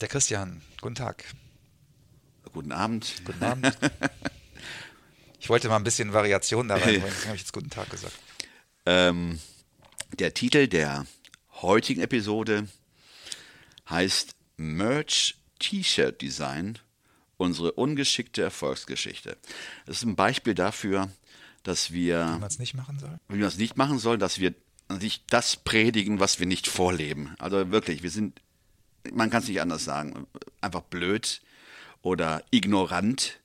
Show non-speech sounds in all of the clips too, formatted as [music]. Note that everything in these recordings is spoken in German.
der Christian, guten Tag. Guten Abend. Guten Abend. [laughs] Ich wollte mal ein bisschen Variation da rein, deswegen [laughs] habe ich jetzt guten Tag gesagt. Ähm, der Titel der heutigen Episode heißt Merch T-Shirt Design, unsere ungeschickte Erfolgsgeschichte. Das ist ein Beispiel dafür, dass wir. Wie man es nicht machen soll? Wie man es nicht machen soll, dass wir nicht das predigen, was wir nicht vorleben. Also wirklich, wir sind man kann es nicht anders sagen, einfach blöd oder ignorant.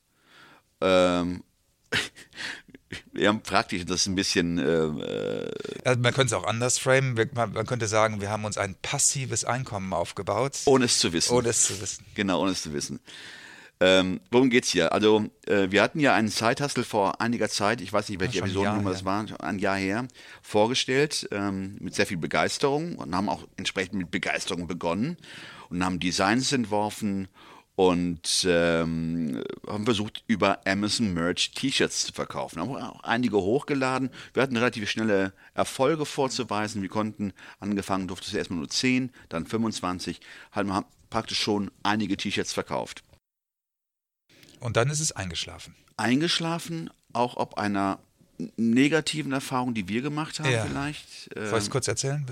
Ähm, [laughs] ja, praktisch, das ist ein bisschen. Äh, also man könnte es auch anders framen. Man, man, könnte sagen, wir haben uns ein passives Einkommen aufgebaut. Ohne es zu wissen. Ohne es zu wissen. Genau, ohne es zu wissen. Ähm, worum geht's hier? Also, äh, wir hatten ja einen Zeithassel vor einiger Zeit, ich weiß nicht, welche Episodennummer das war, ein Jahr her, vorgestellt, ähm, mit sehr viel Begeisterung und haben auch entsprechend mit Begeisterung begonnen und haben Designs entworfen und ähm, haben versucht, über Amazon Merch T-Shirts zu verkaufen. Haben auch einige hochgeladen. Wir hatten relativ schnelle Erfolge vorzuweisen. Wir konnten, angefangen durfte es erstmal nur 10, dann 25, haben praktisch schon einige T-Shirts verkauft. Und dann ist es eingeschlafen. Eingeschlafen, auch ob einer negativen Erfahrung, die wir gemacht haben, ja. vielleicht. Soll ich es ähm, kurz erzählen?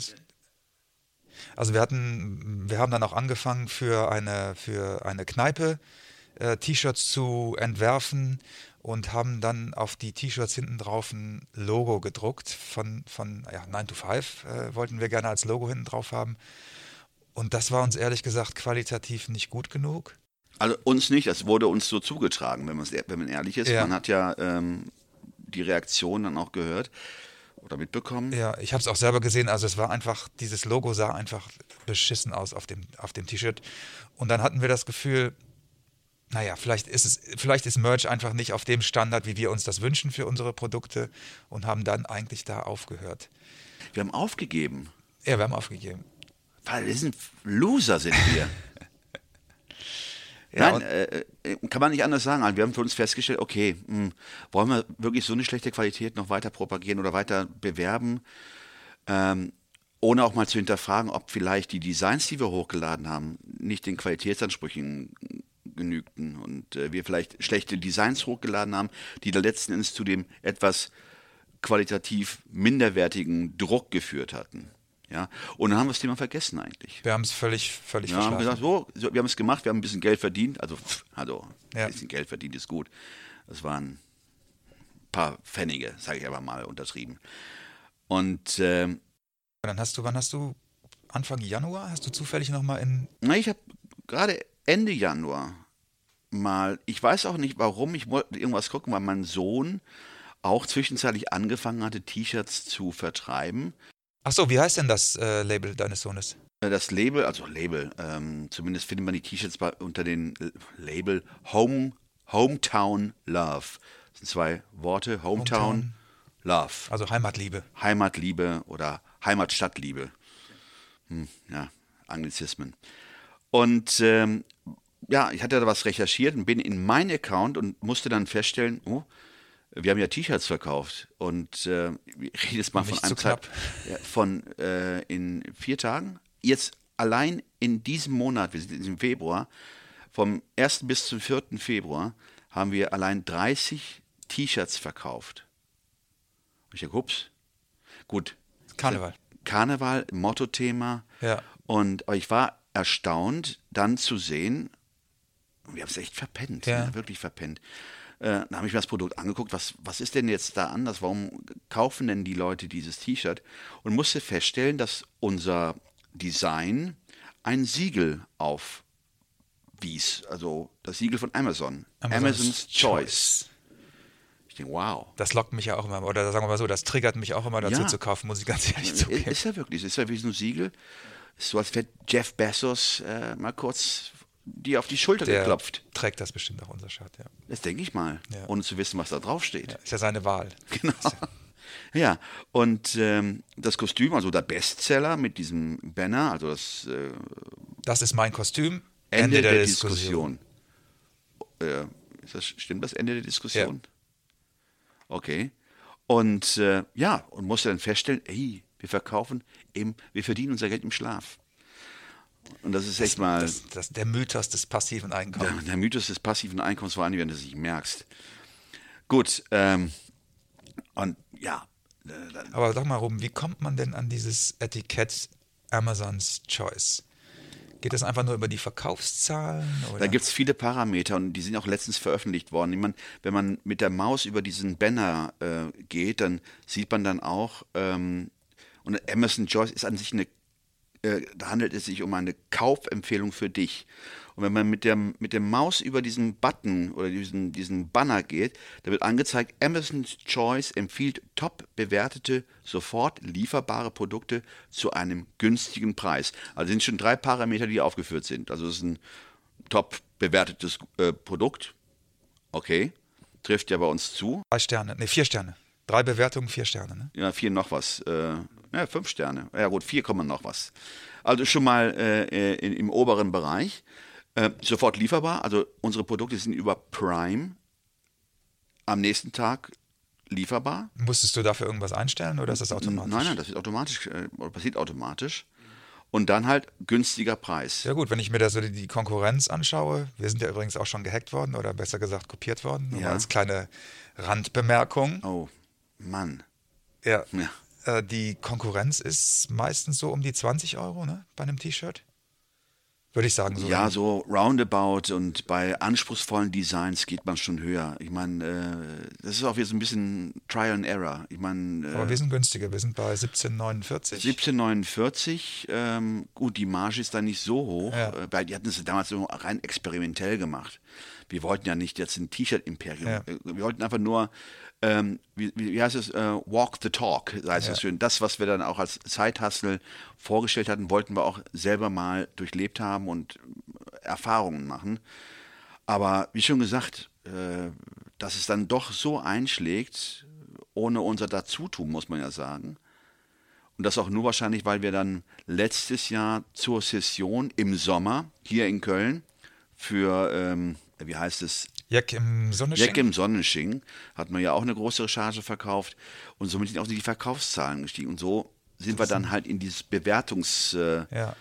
Also wir hatten, wir haben dann auch angefangen für eine, für eine Kneipe äh, T-Shirts zu entwerfen und haben dann auf die T-Shirts hinten drauf ein Logo gedruckt von, von ja, 9 to 5 äh, wollten wir gerne als Logo hinten drauf haben. Und das war uns ehrlich gesagt qualitativ nicht gut genug. Also uns nicht, das wurde uns so zugetragen, wenn, wenn man ehrlich ist. Ja. Man hat ja ähm, die Reaktion dann auch gehört oder mitbekommen. Ja, ich habe es auch selber gesehen. Also es war einfach, dieses Logo sah einfach beschissen aus auf dem, auf dem T-Shirt. Und dann hatten wir das Gefühl, naja, vielleicht ist es, vielleicht ist Merch einfach nicht auf dem Standard, wie wir uns das wünschen für unsere Produkte und haben dann eigentlich da aufgehört. Wir haben aufgegeben. Ja, wir haben aufgegeben. Weil wir sind Loser sind wir. [laughs] Ja, Nein, äh, äh, kann man nicht anders sagen. Also wir haben für uns festgestellt, okay, mh, hm, wollen wir wirklich so eine schlechte Qualität noch weiter propagieren oder weiter bewerben, ähm, ohne auch mal zu hinterfragen, ob vielleicht die Designs, die wir hochgeladen haben, nicht den Qualitätsansprüchen genügten und äh, wir vielleicht schlechte Designs hochgeladen haben, die da letzten Endes zu dem etwas qualitativ minderwertigen Druck geführt hatten. Ja, und dann haben wir das Thema vergessen eigentlich. Wir haben es völlig, völlig ja, haben gesagt, so, so, wir haben es gemacht, wir haben ein bisschen Geld verdient. Also, pff, also ja. ein bisschen Geld verdient ist gut. Das waren ein paar Pfennige, sage ich aber mal, untertrieben. Und ähm, dann hast du, wann hast du Anfang Januar? Hast du zufällig nochmal in. Na, ich habe gerade Ende Januar mal, ich weiß auch nicht warum, ich wollte irgendwas gucken, weil mein Sohn auch zwischenzeitlich angefangen hatte, T-Shirts zu vertreiben. Ach so, wie heißt denn das äh, Label deines Sohnes? Äh, das Label, also Label, ähm, zumindest findet man die T-Shirts unter dem Label Home, Hometown Love. Das sind zwei Worte, Hometown, Hometown, Love. Also Heimatliebe. Heimatliebe oder Heimatstadtliebe. Hm, ja, Anglizismen. Und ähm, ja, ich hatte da was recherchiert und bin in meinen Account und musste dann feststellen, oh, wir haben ja T-Shirts verkauft und äh, ich [laughs] rede jetzt mal von einem Zeit, von äh, in vier Tagen. Jetzt allein in diesem Monat, wir sind im Februar, vom 1. bis zum 4. Februar haben wir allein 30 T-Shirts verkauft. Und ich dachte, ups, gut. Karneval. Karneval, Motto-Thema. Ja. Und aber ich war erstaunt, dann zu sehen, wir haben es echt verpennt, ja. Ne, wirklich verpennt. Äh, dann habe ich mir das Produkt angeguckt, was, was ist denn jetzt da anders? Warum kaufen denn die Leute dieses T-Shirt? Und musste feststellen, dass unser Design ein Siegel aufwies. Also das Siegel von Amazon. Amazon's, Amazon's Choice. Choice. Ich denke, wow. Das lockt mich ja auch immer, oder sagen wir mal so, das triggert mich auch immer dazu ja. zu kaufen, muss ich ganz ehrlich zugeben. Ist ja wirklich, ist ja wie so ein Siegel. Ist so, als wäre Jeff Bezos äh, mal kurz dir auf die Schulter Der geklopft. trägt das bestimmt auch unser Shirt, ja. Das denke ich mal, Ja. ohne zu wissen, was da drauf steht. ja. Ist ja seine Wahl. [laughs] Genau. Ja, und ähm, das Kostüm, also der Bestseller mit diesem Banner, also das äh, Das ist mein Kostüm. Ende, der, Diskussion. Äh, ist das, stimmt das Ende der Diskussion? Okay. Und äh, ja, und musste dann feststellen, ey, wir verkaufen eben, wir verdienen unser Geld im Schlaf. Und das ist echt mal Das, das, der Mythos des passiven Einkommens. der, der Mythos des passiven Einkommens, vor allem, wenn du es nicht merkst. Gut, ähm, und ja, äh, Aber sag mal, Ruben, wie kommt man denn an dieses Etikett Amazons Choice? Geht das einfach nur über die Verkaufszahlen? Oder? Da gibt es viele Parameter und die sind auch letztens veröffentlicht worden. Mein, wenn man mit der Maus über diesen Banner äh, geht, dann sieht man dann auch, ähm, und Emerson Joyce ist an sich eine, äh, da handelt es sich um eine Kaufempfehlung für dich. Und wenn man mit der, mit der Maus über diesen Button oder diesen, diesen Banner geht, da wird angezeigt, Amazon's Choice empfiehlt top bewertete, sofort lieferbare Produkte zu einem günstigen Preis. Also sind schon drei Parameter, die aufgeführt sind. Also es ist ein top bewertetes äh, Produkt. Okay. Trifft ja bei uns zu. Drei Sterne, ne, vier Sterne. Drei Bewertungen, vier Sterne, ne? Ja, vier noch was. Äh, ja, fünf Sterne. Ja gut, vier kommen noch was. Also schon mal äh, in, im oberen Bereich. Äh, sofort lieferbar. Also unsere Produkte sind über Prime am nächsten Tag lieferbar. Musstest du dafür irgendwas einstellen oder ist das automatisch? Nein, nein, das wird automatisch, äh, oder passiert automatisch. Und dann halt günstiger Preis. Ja gut, wenn ich mir da so die, die Konkurrenz anschaue, wir sind ja übrigens auch schon gehackt worden oder besser gesagt kopiert worden, nur Ja. als kleine Randbemerkung. Oh, Mann. Ja. Ja. Äh, die Konkurrenz ist meistens so um die 20 Euro, ne? Bei einem T-Shirt. Würde ich sagen. So Ja, so roundabout und bei anspruchsvollen Designs geht man schon höher. Ich meine, äh, das ist auch so ein bisschen Trial and Error. Ich meine, Aber äh, wir sind günstiger, wir sind bei 17,49. 1749, ähm, gut, die Marge ist da nicht so hoch, Ja. äh, weil die hatten es damals so rein experimentell gemacht. Wir wollten ja nicht jetzt ein T-Shirt-Imperium. Ja. Äh, Wir wollten einfach nur, ähm, wie, wie heißt es, äh, walk the talk, heißt Ja. es schön. Das, was wir dann auch als Zeithustle vorgestellt hatten, wollten wir auch selber mal durchlebt haben und äh, Erfahrungen machen. Aber wie schon gesagt, äh, dass es dann doch so einschlägt, ohne unser Dazutun, muss man ja sagen. Und das auch nur wahrscheinlich, weil wir dann letztes Jahr zur Session im Sommer hier in Köln für, ähm, wie heißt es, Jack im Sonnenschein. Jack im Sonnenschein hatten wir ja auch eine große Recharge verkauft und somit sind auch die Verkaufszahlen gestiegen. Und so sind wir dann halt in dieses Bewertungs... Äh, Ja.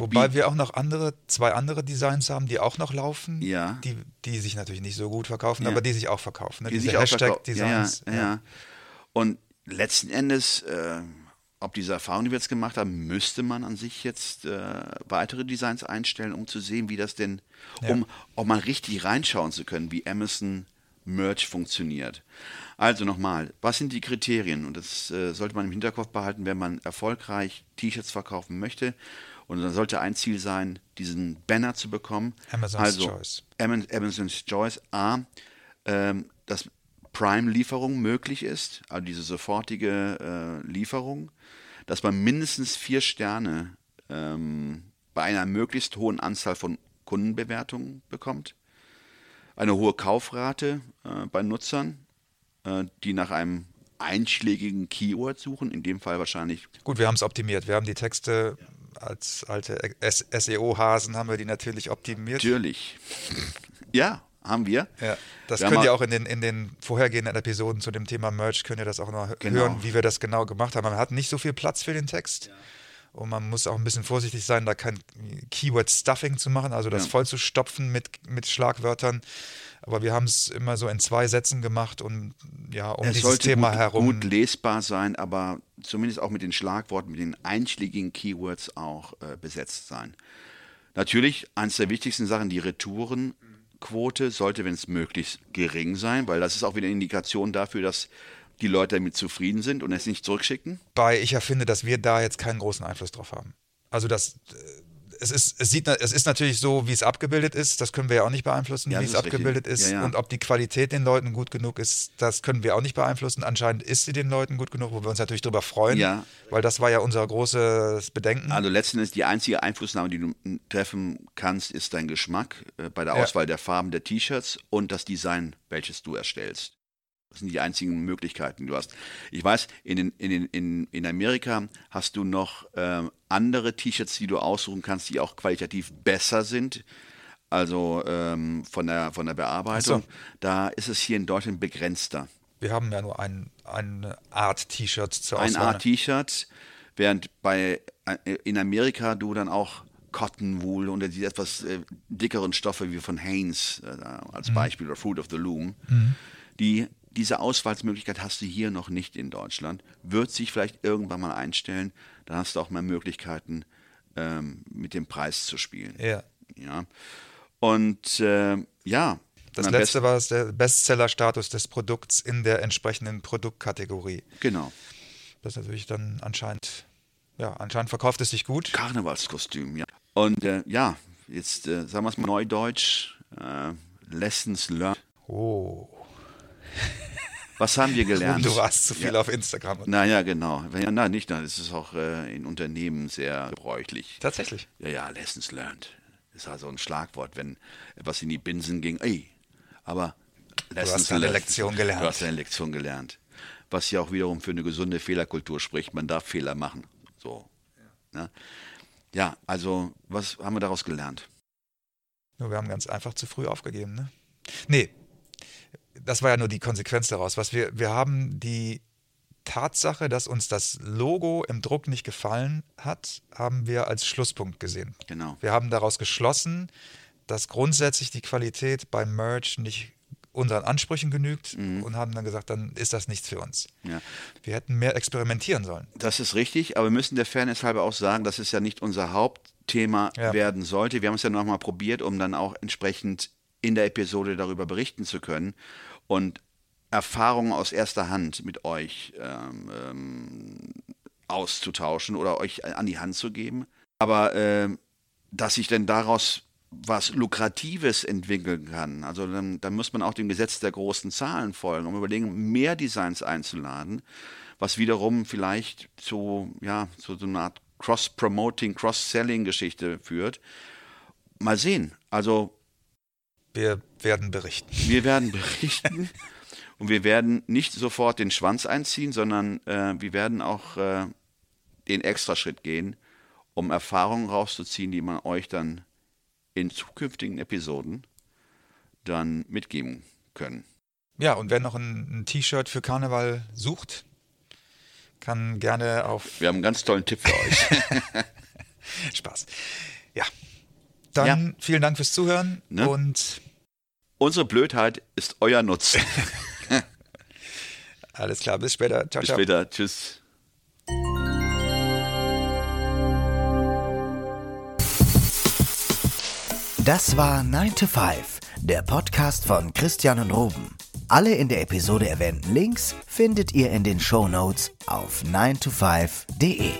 Wobei wir auch noch andere, zwei andere Designs haben, die auch noch laufen, Ja. die, die sich natürlich nicht so gut verkaufen, Ja. aber die sich auch verkaufen. Ne? die Diese Hashtag-Designs. Ja, ja. Und letzten Endes, äh, ob diese Erfahrung, die wir jetzt gemacht haben, müsste man an sich jetzt äh, weitere Designs einstellen, um zu sehen, wie das denn, um auch mal richtig reinschauen zu können, wie Amazon Merch funktioniert. Also nochmal, was sind die Kriterien? Und das äh, sollte man im Hinterkopf behalten, wenn man erfolgreich T-Shirts verkaufen möchte. Und dann sollte ein Ziel sein, diesen Banner zu bekommen. Amazon's also, Choice. Am- Amazon's Choice. A, ähm, dass Prime-Lieferung möglich ist, also diese sofortige äh, Lieferung, dass man mindestens vier Sterne ähm, bei einer möglichst hohen Anzahl von Kundenbewertungen bekommt, eine hohe Kaufrate äh, bei Nutzern, äh, die nach einem einschlägigen Keyword suchen, in dem Fall wahrscheinlich Gut, wir haben es optimiert. Wir haben die Texte als alte SEO-Hasen haben wir die natürlich optimiert. natürlich. ja, haben wir. Ja, das Wir könnt ihr auch in den, in den vorhergehenden Episoden zu dem Thema Merch, könnt ihr das auch noch Genau. hören, wie wir das genau gemacht haben. Man hat nicht so viel Platz für den Text. Und man muss auch ein bisschen vorsichtig sein, da kein Keyword-Stuffing zu machen, also das Ja. voll zu stopfen mit, mit Schlagwörtern. Aber wir haben es immer so in zwei Sätzen gemacht und ja, um Es dieses Thema gut, herum. gut lesbar sein, aber zumindest auch mit den Schlagworten, mit den einschlägigen Keywords auch äh, besetzt sein. Natürlich, eines der wichtigsten Sachen, die Retourenquote sollte, wenn es möglich, gering sein, weil das ist auch wieder eine Indikation dafür, dass die Leute damit zufrieden sind und es nicht zurückschicken. Wobei ich ja finde, dass wir da jetzt keinen großen Einfluss drauf haben. Also das, äh, es ist, es sieht, es ist natürlich so, wie es abgebildet ist. Das können wir ja auch nicht beeinflussen, Ja, wie es ist abgebildet richtig. ist. Ja, ja. Und ob die Qualität den Leuten gut genug ist, das können wir auch nicht beeinflussen. Anscheinend ist sie den Leuten gut genug, wo wir uns natürlich darüber freuen. Ja. Weil das war ja unser großes Bedenken. Also letzten Endes die einzige Einflussnahme, die du treffen kannst, ist dein Geschmack äh, bei der. Auswahl der Farben der T-Shirts und das Design, welches du erstellst. Das sind die einzigen Möglichkeiten, die du hast. Ich weiß, in, den, in, den, in, in Amerika hast du noch ähm, andere T-Shirts, die du aussuchen kannst, die auch qualitativ besser sind. Also ähm, von, der, von der Bearbeitung. Ach Da ist es hier in Deutschland begrenzter. wir haben ja nur ein, eine Art T-Shirt zur ein Auswahl. Art T-Shirt, während bei äh, in Amerika du dann auch Cotton Wool und die etwas äh, dickeren Stoffe wie von Hanes äh, als Beispiel oder Fruit of the Loom, die diese Auswahlmöglichkeit hast du hier noch nicht in Deutschland. Wird sich vielleicht irgendwann mal einstellen, dann hast du auch mehr Möglichkeiten, ähm, mit dem Preis zu spielen. Ja. Ja. Und äh, ja. Das letzte war es der Bestseller-Status des Produkts in der entsprechenden Produktkategorie. Genau. Das ist natürlich dann anscheinend, ja, anscheinend verkauft es sich gut. Karnevalskostüm, ja. Und äh, ja, jetzt äh, sagen wir es mal neudeutsch, äh, Lessons learned. Oh, [laughs] Was haben wir gelernt? du warst zu viel ja. auf Instagram. Naja, genau. Ja, nein, nicht, nein, das ist auch äh, in Unternehmen sehr gebräuchlich. Tatsächlich. Ja, ja, Lessons learned. Das ist also ein Schlagwort, wenn etwas in die Binsen ging. Ey, aber Lessons hast eine learned. Lektion gelernt. Du hast eine Lektion gelernt. Was ja auch wiederum für eine gesunde Fehlerkultur spricht. Man darf Fehler machen. So. Ja, ja also, was haben wir daraus gelernt? Nur wir haben ganz einfach zu früh aufgegeben, ne? Nee, das war ja nur die Konsequenz daraus. Was wir, wir haben die Tatsache, dass uns das Logo im Druck nicht gefallen hat, haben wir als Schlusspunkt gesehen. Genau. Wir haben daraus geschlossen, dass grundsätzlich die Qualität beim Merch nicht unseren Ansprüchen genügt und haben dann gesagt, dann ist das nichts für uns. Ja. Wir hätten mehr experimentieren sollen. Das ist richtig, aber wir müssen der Fairness halber auch sagen, dass es ja nicht unser Hauptthema Ja. werden sollte. Wir haben es ja nochmal probiert, um dann auch entsprechend in der Episode darüber berichten zu können und Erfahrungen aus erster Hand mit euch ähm, ähm, auszutauschen oder euch an die Hand zu geben. Aber ähm, dass sich denn daraus was Lukratives entwickeln kann. Also dann, dann muss man auch dem Gesetz der großen Zahlen folgen, um überlegen, mehr Designs einzuladen, was wiederum vielleicht zu, ja, zu so einer Art Cross-Promoting, Cross-Selling-Geschichte führt. Mal sehen. Also Wir werden berichten. wir werden berichten [laughs] und wir werden nicht sofort den Schwanz einziehen, sondern äh, wir werden auch äh, den Extraschritt gehen, um Erfahrungen rauszuziehen, die man euch dann in zukünftigen Episoden dann mitgeben können. Ja, und wer noch ein, ein T-Shirt für Karneval sucht, kann gerne auf Wir haben einen ganz tollen Tipp für euch. [laughs] [laughs] Spaß. Ja. Dann vielen Dank fürs Zuhören Ne? und Unsere Blödheit ist euer Nutzen. [laughs] [laughs] alles klar. Bis später. Ciao, Bis ciao. später. Tschüss. Das war 9 to 5, der Podcast von Christian und Ruben. Alle in der Episode erwähnten Links findet ihr in den Shownotes auf 9to5.de.